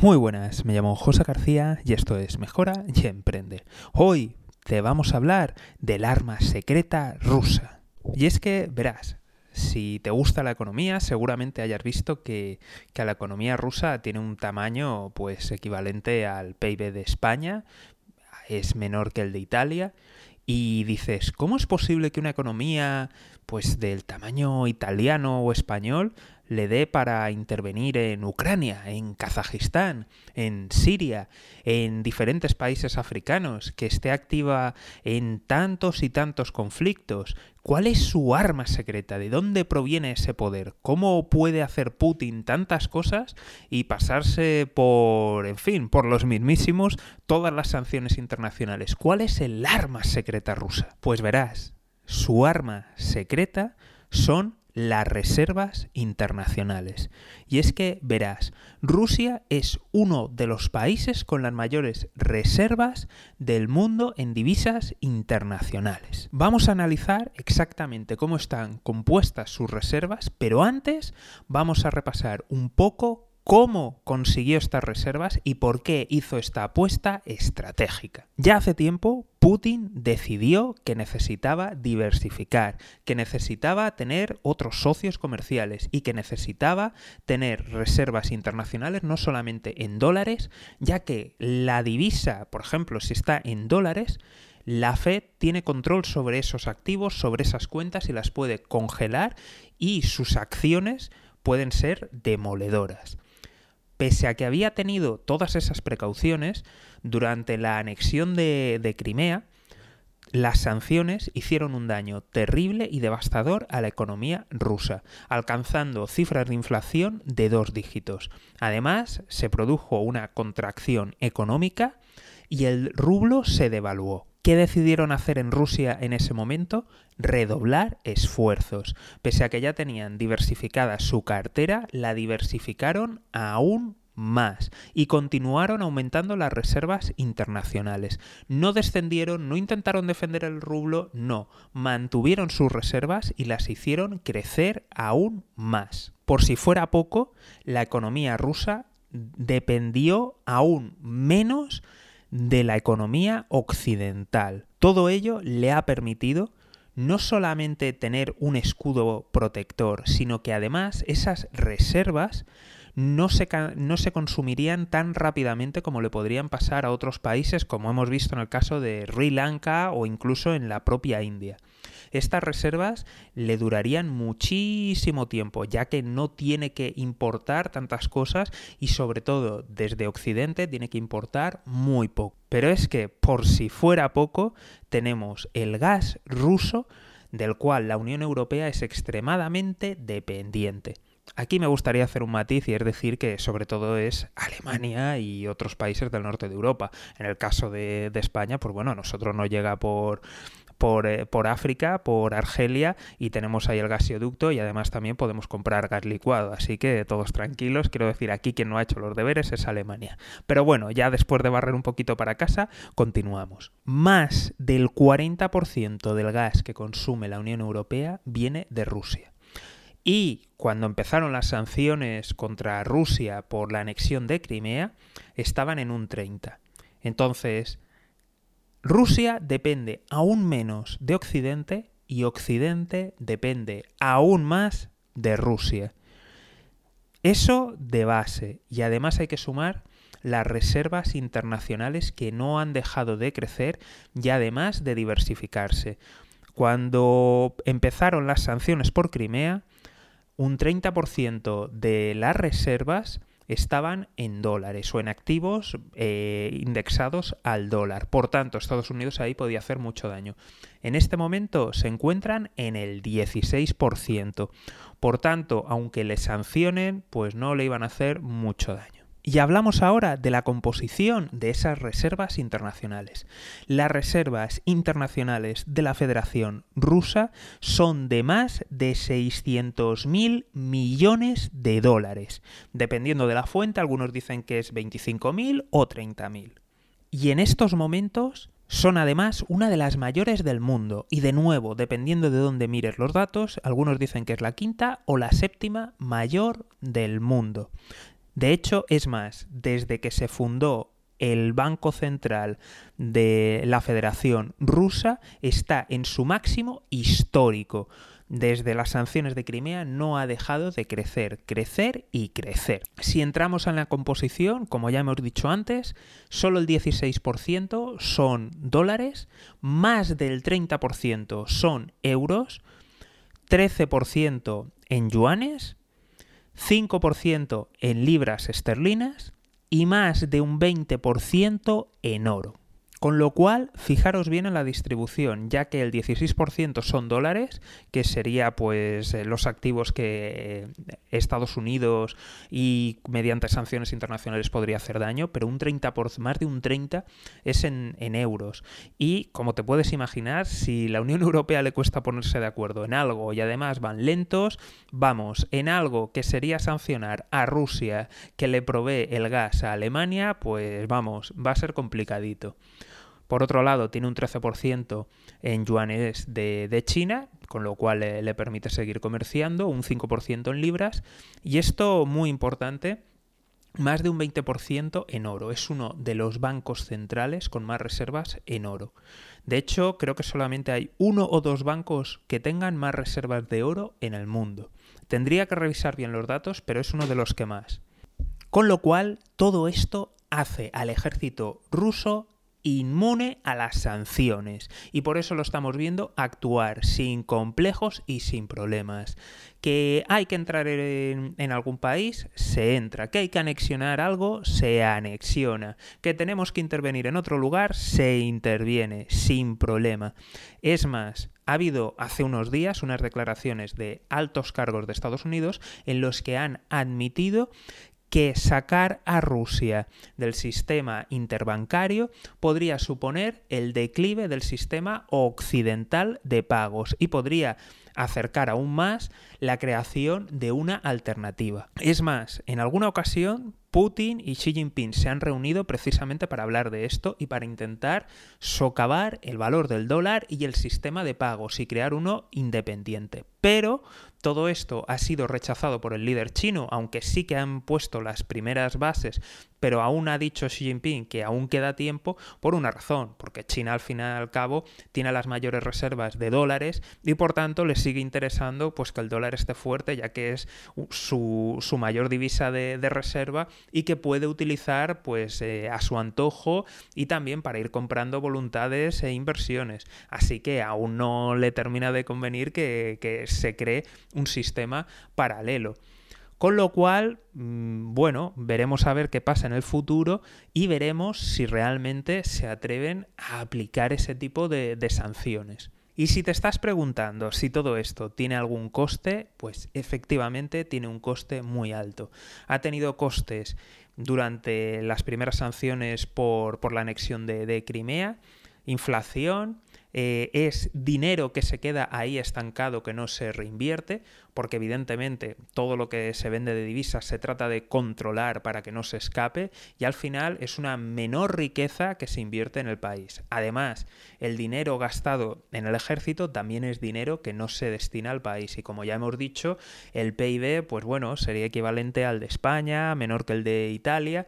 Muy buenas, me llamo José García y esto es Mejora y Emprende. Hoy te vamos a hablar del arma secreta rusa. Y es que, verás, si te gusta la economía, seguramente hayas visto que, que, la economía rusa tiene un tamaño pues equivalente al PIB de España, es menor que el de Italia. Y dices, ¿cómo es posible que una economía pues del tamaño italiano o español le dé para intervenir en Ucrania, en Kazajistán, en Siria, en diferentes países africanos, que esté activa en tantos y tantos conflictos. ¿Cuál es su arma secreta? ¿De dónde proviene ese poder? ¿Cómo puede hacer Putin tantas cosas y pasarse por, en fin, por los mismísimos todas las sanciones internacionales? ¿Cuál es el arma secreta rusa? Pues verás, su arma secreta son las reservas internacionales. Y es que, verás, Rusia es uno de los países con las mayores reservas del mundo en divisas internacionales. Vamos a analizar exactamente cómo están compuestas sus reservas, pero antes vamos a repasar un poco cómo consiguió estas reservas y por qué hizo esta apuesta estratégica. Ya hace tiempo, Putin decidió que necesitaba diversificar, que necesitaba tener otros socios comerciales y que necesitaba tener reservas internacionales no solamente en dólares, ya que la divisa, por ejemplo, si está en dólares, la Fed tiene control sobre esos activos, sobre esas cuentas y las puede congelar y sus acciones pueden ser demoledoras pese a que había tenido todas esas precauciones, durante la anexión de, Crimea, las sanciones hicieron un daño terrible y devastador a la economía rusa, alcanzando cifras de inflación de dos dígitos. Además, se produjo una contracción económica y el rublo se devaluó. ¿Qué decidieron hacer en Rusia en ese momento? Redoblar esfuerzos. Pese a que ya tenían diversificada su cartera, la diversificaron aún más y continuaron aumentando las reservas internacionales. No descendieron, no intentaron defender el rublo, no, mantuvieron sus reservas y las hicieron crecer aún más. Por si fuera poco, la economía rusa dependió aún menos de la economía occidental. Todo ello le ha permitido no solamente tener un escudo protector, sino que además esas reservas no se, no se, consumirían tan rápidamente como le podrían pasar a otros países, como hemos visto en el caso de Sri Lanka o incluso en la propia India. Estas reservas le durarían muchísimo tiempo, ya que no tiene que importar tantas cosas y sobre todo desde Occidente tiene que importar muy poco. Pero es que por si fuera poco, tenemos el gas ruso del cual la Unión Europea es extremadamente dependiente. Aquí me gustaría hacer un matiz y es decir que sobre todo es Alemania y otros países del norte de Europa. En el caso de, de España, pues bueno, nosotros no llega por, por, eh, por, África, por Argelia y tenemos ahí el gasoducto y además también podemos comprar gas licuado. Así que todos tranquilos, quiero decir, aquí quien no ha hecho los deberes es Alemania. Pero bueno, ya después de barrer un poquito para casa, continuamos. Más del 40% del gas que consume la Unión Europea viene de Rusia. Y cuando empezaron las sanciones contra Rusia por la anexión de Crimea, estaban en un 30. Entonces, Rusia depende aún menos de Occidente y Occidente depende aún más de Rusia. Eso de base. Y además hay que sumar las reservas internacionales que no han dejado de crecer y además de diversificarse. Cuando empezaron las sanciones por Crimea, un 30% de las reservas estaban en dólares o en activos eh, indexados al dólar. Por tanto, Estados Unidos ahí podía hacer mucho daño. En este momento se encuentran en el 16%. Por tanto, aunque le sancionen, pues no le iban a hacer mucho daño. Y hablamos ahora de la composición de esas reservas internacionales. Las reservas internacionales de la Federación Rusa son de más de 600.000 millones de dólares. Dependiendo de la fuente, algunos dicen que es 25.000 o 30.000. Y en estos momentos son además una de las mayores del mundo y de nuevo, dependiendo de dónde mires los datos, algunos dicen que es la quinta o la séptima mayor del mundo. De hecho, es más, desde que se fundó el Banco Central de la Federación Rusa está en su máximo histórico desde las sanciones de Crimea no ha dejado de crecer, crecer y crecer. Si entramos en la composición, como ya hemos dicho antes, solo el 16% son dólares, más del 30% son euros, 13% en yuanes, 5% en libras esterlinas y más de un 20% en oro. Con lo cual, fijaros bien en la distribución, ya que el 16% son dólares, que sería pues eh, los activos que eh, Estados Unidos y mediante sanciones internacionales podría hacer daño, pero un 30 por, más de un 30 es en, en euros. Y como te puedes imaginar, si la Unión Europea le cuesta ponerse de acuerdo en algo y además van lentos, vamos, en algo que sería sancionar a Rusia que le provee el gas a Alemania, pues vamos, va a ser complicadito. Por otro lado, tiene un 13% en yuanes de, China, con lo cual le, permite seguir comerciando, un 5% en libras. Y esto, muy importante, más de un 20% en oro. Es uno de los bancos centrales con más reservas en oro. De hecho, creo que solamente hay uno o dos bancos que tengan más reservas de oro en el mundo. Tendría que revisar bien los datos, pero es uno de los que más. Con lo cual, todo esto hace al ejército ruso inmune a las sanciones y por eso lo estamos viendo actuar sin complejos y sin problemas. Que hay que entrar en, algún país, se entra. Que hay que anexionar algo, se anexiona. Que tenemos que intervenir en otro lugar, se interviene sin problema. Es más, ha habido hace unos días unas declaraciones de altos cargos de Estados Unidos en los que han admitido que sacar a Rusia del sistema interbancario podría suponer el declive del sistema occidental de pagos y podría acercar aún más la creación de una alternativa. Es más, en alguna ocasión Putin y Xi Jinping se han reunido precisamente para hablar de esto y para intentar socavar el valor del dólar y el sistema de pagos y crear uno independiente. Pero todo esto ha sido rechazado por el líder chino, aunque sí que han puesto las primeras bases, pero aún ha dicho Xi Jinping que aún queda tiempo por una razón, porque China al fin y al cabo tiene las mayores reservas de dólares y por tanto le sigue interesando pues que el dólar esté fuerte ya que es su, mayor divisa de, reserva y que puede utilizar pues eh, a su antojo y también para ir comprando voluntades e inversiones. Así que aún no le termina de convenir que, que se cree un sistema paralelo. Con lo cual, mm, bueno, veremos a ver qué pasa en el futuro y veremos si realmente se atreven a aplicar ese tipo de, sanciones. Y si te estás preguntando si todo esto tiene algún coste, pues efectivamente tiene un coste muy alto. Ha tenido costes durante las primeras sanciones por, la anexión de Crimea, inflación, eh, es dinero que se queda ahí estancado, que no se reinvierte, porque evidentemente todo lo que se vende de divisas se trata de controlar para que no se escape y al final es una menor riqueza que se invierte en el país. Además, el dinero gastado en el ejército también es dinero que no se destina al país y como ya hemos dicho, el PIB, pues bueno, sería equivalente al de España, menor que el de Italia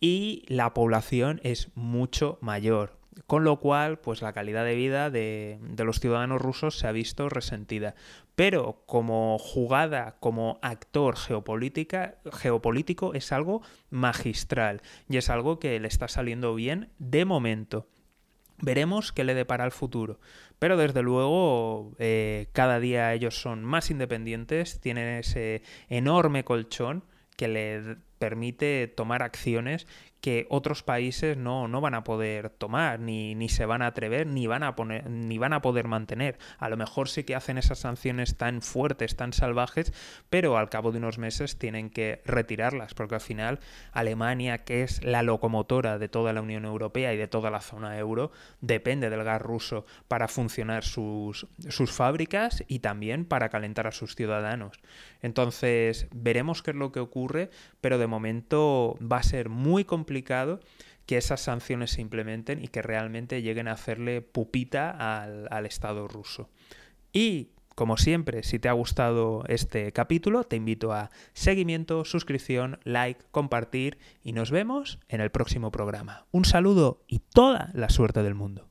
y la población es mucho mayor. Con lo cual, pues la calidad de vida de, los ciudadanos rusos se ha visto resentida. Pero como jugada, como actor geopolítica, geopolítico, es algo magistral y es algo que le está saliendo bien de momento. Veremos qué le depara el futuro. Pero desde luego, eh, cada día ellos son más independientes, tienen ese enorme colchón que le permite tomar acciones que otros países no, no van a poder tomar, ni, ni, se van a atrever, ni van a, poner, ni van a poder mantener. A lo mejor sí que hacen esas sanciones tan fuertes, tan salvajes, pero al cabo de unos meses tienen que retirarlas, porque al final Alemania, que es la locomotora de toda la Unión Europea y de toda la zona euro, depende del gas ruso para funcionar sus, sus fábricas y también para calentar a sus ciudadanos. Entonces, veremos qué es lo que ocurre, pero de momento va a ser muy complicado que esas sanciones se implementen y que realmente lleguen a hacerle pupita al, Estado ruso. Y Como siempre, si te ha gustado este capítulo, te invito a seguimiento, suscripción, like, compartir y nos vemos en el próximo programa. Un saludo y toda la suerte del mundo.